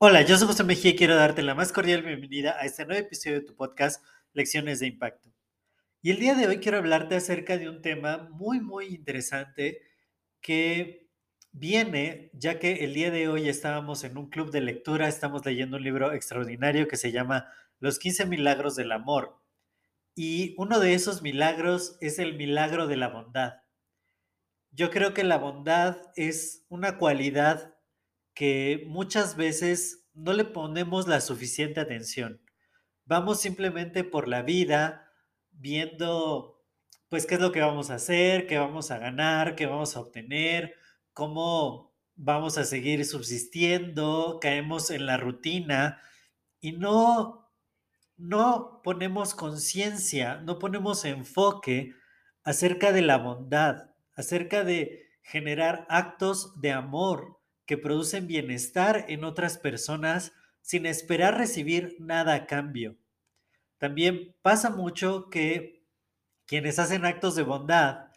Hola, yo soy José Mejía y quiero darte la más cordial bienvenida a este nuevo episodio de tu podcast Lecciones de Impacto. Y el día de hoy quiero hablarte acerca de un tema muy, muy interesante que viene ya que el día de hoy estábamos en un club de lectura, estamos leyendo un libro extraordinario que se llama Los 15 Milagros del Amor. Y uno de esos milagros es el milagro de la bondad. Yo creo que la bondad es una cualidad que muchas veces no le ponemos la suficiente atención. Vamos simplemente por la vida viendo, pues, qué es lo que vamos a hacer, qué vamos a ganar, qué vamos a obtener, cómo vamos a seguir subsistiendo, caemos en la rutina y no, no ponemos conciencia, no ponemos enfoque acerca de la bondad, acerca de generar actos de amor que producen bienestar en otras personas sin esperar recibir nada a cambio. También pasa mucho que quienes hacen actos de bondad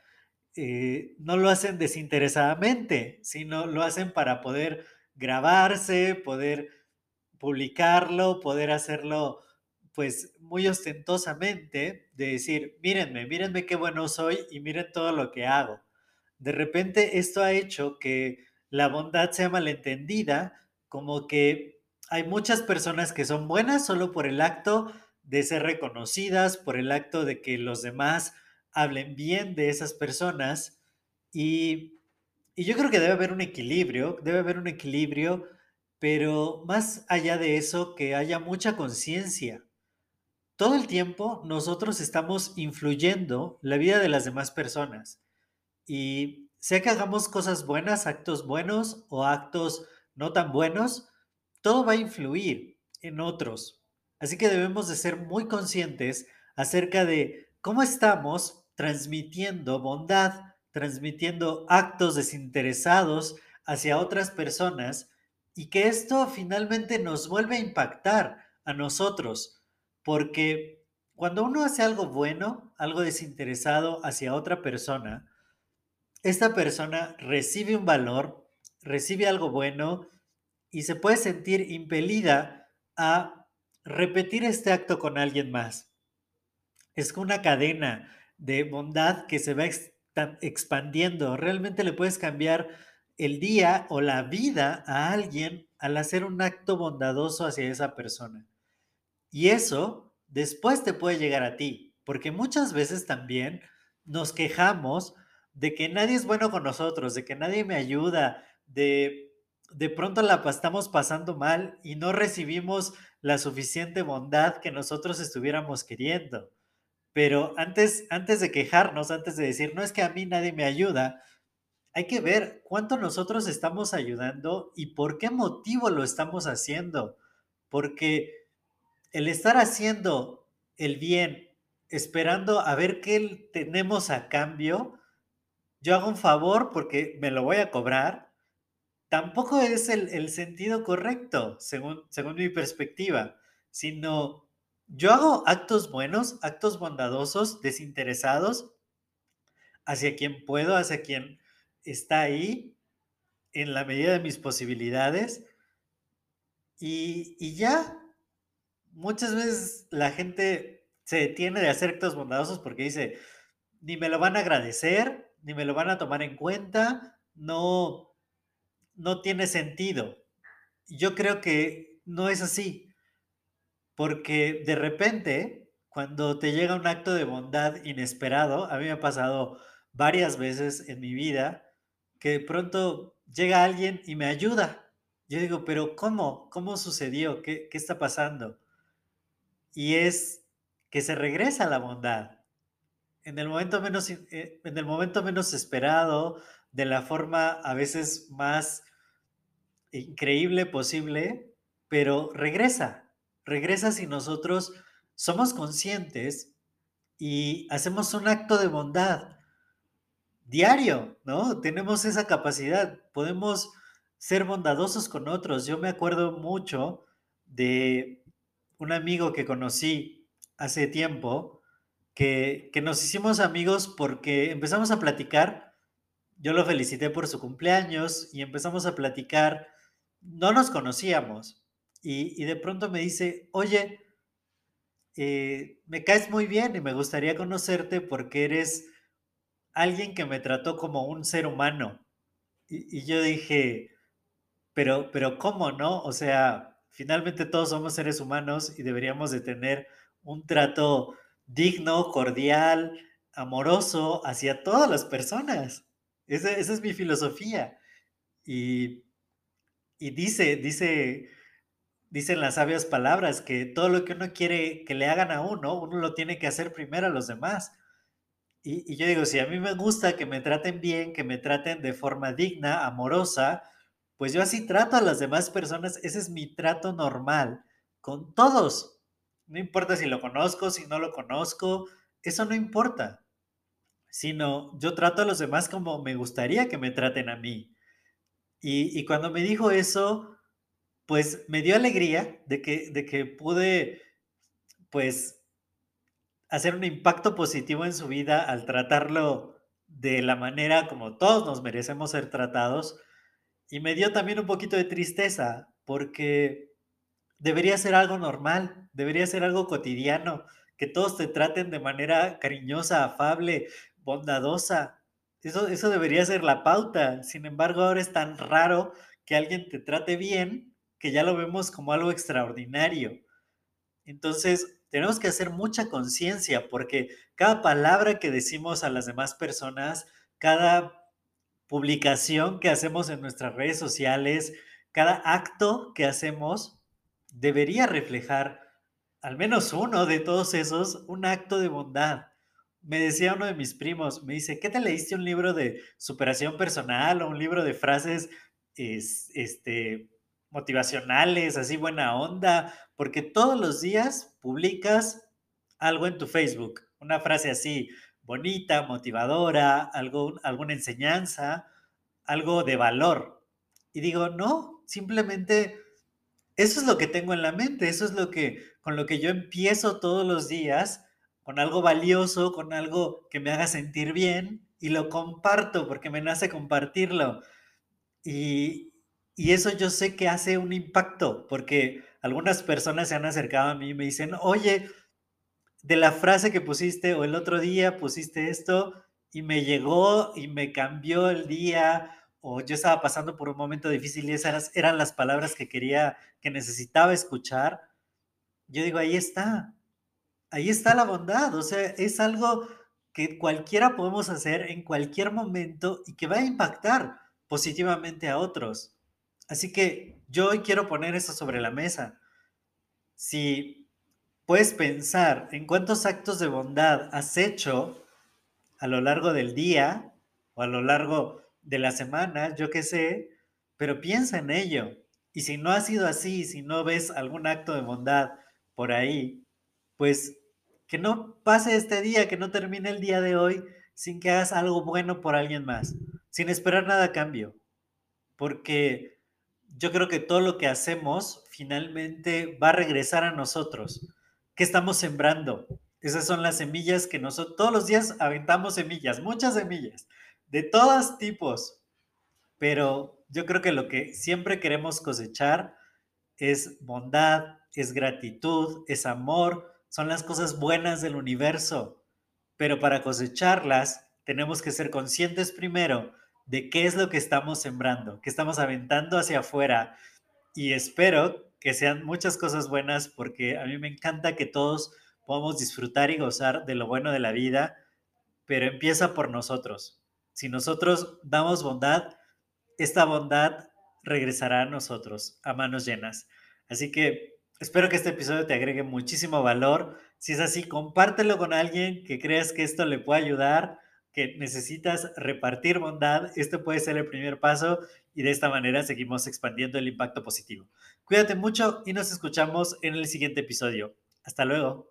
eh, no lo hacen desinteresadamente, sino lo hacen para poder grabarse, poder publicarlo, poder hacerlo pues muy ostentosamente, de decir, mírenme, mírenme qué bueno soy y miren todo lo que hago. De repente esto ha hecho que la bondad sea malentendida, como que hay muchas personas que son buenas solo por el acto de ser reconocidas, por el acto de que los demás hablen bien de esas personas. Y, y yo creo que debe haber un equilibrio, debe haber un equilibrio, pero más allá de eso, que haya mucha conciencia. Todo el tiempo nosotros estamos influyendo la vida de las demás personas. Y sea que hagamos cosas buenas, actos buenos o actos no tan buenos, todo va a influir en otros. Así que debemos de ser muy conscientes acerca de cómo estamos transmitiendo bondad, transmitiendo actos desinteresados hacia otras personas y que esto finalmente nos vuelve a impactar a nosotros, porque cuando uno hace algo bueno, algo desinteresado hacia otra persona, esta persona recibe un valor, recibe algo bueno y se puede sentir impelida a repetir este acto con alguien más. Es una cadena de bondad que se va expandiendo. Realmente le puedes cambiar el día o la vida a alguien al hacer un acto bondadoso hacia esa persona. Y eso después te puede llegar a ti, porque muchas veces también nos quejamos de que nadie es bueno con nosotros, de que nadie me ayuda, de de pronto la estamos pasando mal y no recibimos la suficiente bondad que nosotros estuviéramos queriendo. Pero antes, antes de quejarnos, antes de decir, no es que a mí nadie me ayuda, hay que ver cuánto nosotros estamos ayudando y por qué motivo lo estamos haciendo. Porque el estar haciendo el bien, esperando a ver qué tenemos a cambio, yo hago un favor porque me lo voy a cobrar, tampoco es el, sentido correcto, según, según mi perspectiva, sino yo hago actos buenos, actos bondadosos, desinteresados, hacia quien puedo, hacia quien está ahí, en la medida de mis posibilidades, y, y ya, muchas veces la gente se detiene de hacer actos bondadosos porque dice, ni me lo van a agradecer, ni me lo van a tomar en cuenta, no, no tiene sentido. Yo creo que no es así, porque de repente, cuando te llega un acto de bondad inesperado, a mí me ha pasado varias veces en mi vida, que de pronto llega alguien y me ayuda. Yo digo, pero ¿cómo? ¿Cómo sucedió? ¿Qué, qué está pasando? Y es que se regresa la bondad en el momento menos, eh, en el momento menos esperado, de la forma a veces más increíble posible, pero regresa, regresa si nosotros somos conscientes y hacemos un acto de bondad diario, ¿no? Tenemos esa capacidad, podemos ser bondadosos con otros. Yo me acuerdo mucho de un amigo que conocí hace tiempo, que, nos hicimos amigos porque empezamos a platicar. Yo lo felicité por su cumpleaños y empezamos a platicar. No nos conocíamos. Y, y de pronto me dice, oye, eh, me caes muy bien y me gustaría conocerte porque eres alguien que me trató como un ser humano. Y, y yo dije, pero, pero ¿cómo no? O sea, finalmente todos somos seres humanos y deberíamos de tener un trato digno, cordial, amoroso hacia todas las personas. Esa, es mi filosofía. Y, y dice, dice, dicen las sabias palabras que todo lo que uno quiere que le hagan a uno, uno lo tiene que hacer primero a los demás. Y, y yo digo, si a mí me gusta que me traten bien, que me traten de forma digna, amorosa, pues yo así trato a las demás personas, ese es mi trato normal con todos. No importa si lo conozco, si no lo conozco, eso no importa. Sino yo trato a los demás como me gustaría que me traten a mí. Y, y cuando me dijo eso, pues me dio alegría de que, de que pude, pues, hacer un impacto positivo en su vida al tratarlo de la manera como todos nos merecemos ser tratados. Y me dio también un poquito de tristeza, porque debería ser algo normal, debería ser algo cotidiano, que todos te traten de manera cariñosa, afable, bondadosa. Eso, eso debería ser la pauta. Sin embargo, ahora es tan raro que alguien te trate bien que ya lo vemos como algo extraordinario. Entonces, tenemos que hacer mucha conciencia porque cada palabra que decimos a las demás personas, cada publicación que hacemos en nuestras redes sociales, cada acto que hacemos, debería reflejar al menos uno de todos esos, un acto de bondad. Me decía uno de mis primos, me dice, ¿qué te leíste un libro de superación personal o un libro de frases es, este, motivacionales, así buena onda? Porque todos los días publicas algo en tu Facebook, una frase así, bonita, motivadora, algo, alguna enseñanza, algo de valor. Y digo, no, simplemente eso es lo que tengo en la mente, eso es lo que con lo que yo empiezo todos los días, con algo valioso, con algo que me haga sentir bien y lo comparto porque me nace compartirlo. Y, y eso yo sé que hace un impacto porque algunas personas se han acercado a mí y me dicen, oye, de la frase que pusiste o el otro día pusiste esto y me llegó y me cambió el día o yo estaba pasando por un momento difícil y esas eran las palabras que quería, que necesitaba escuchar, yo digo, ahí está, ahí está la bondad, o sea, es algo que cualquiera podemos hacer en cualquier momento y que va a impactar positivamente a otros. Así que yo hoy quiero poner eso sobre la mesa. Si puedes pensar en cuántos actos de bondad has hecho a lo largo del día o a lo largo de la semana, yo qué sé, pero piensa en ello. Y si no ha sido así, si no ves algún acto de bondad por ahí, pues que no pase este día, que no termine el día de hoy sin que hagas algo bueno por alguien más, sin esperar nada a cambio. Porque yo creo que todo lo que hacemos finalmente va a regresar a nosotros. ¿Qué estamos sembrando? Esas son las semillas que nosotros todos los días aventamos semillas, muchas semillas, de todos tipos. Pero yo creo que lo que siempre queremos cosechar es bondad, es gratitud, es amor, son las cosas buenas del universo. Pero para cosecharlas tenemos que ser conscientes primero de qué es lo que estamos sembrando, qué estamos aventando hacia afuera. Y espero que sean muchas cosas buenas porque a mí me encanta que todos podamos disfrutar y gozar de lo bueno de la vida, pero empieza por nosotros. Si nosotros damos bondad, esta bondad regresará a nosotros a manos llenas. Así que espero que este episodio te agregue muchísimo valor. Si es así, compártelo con alguien que creas que esto le pueda ayudar. que necesitas repartir bondad, esto puede ser el primer paso y de esta manera seguimos expandiendo el impacto positivo. Cuídate mucho y nos escuchamos en el siguiente episodio. Hasta luego.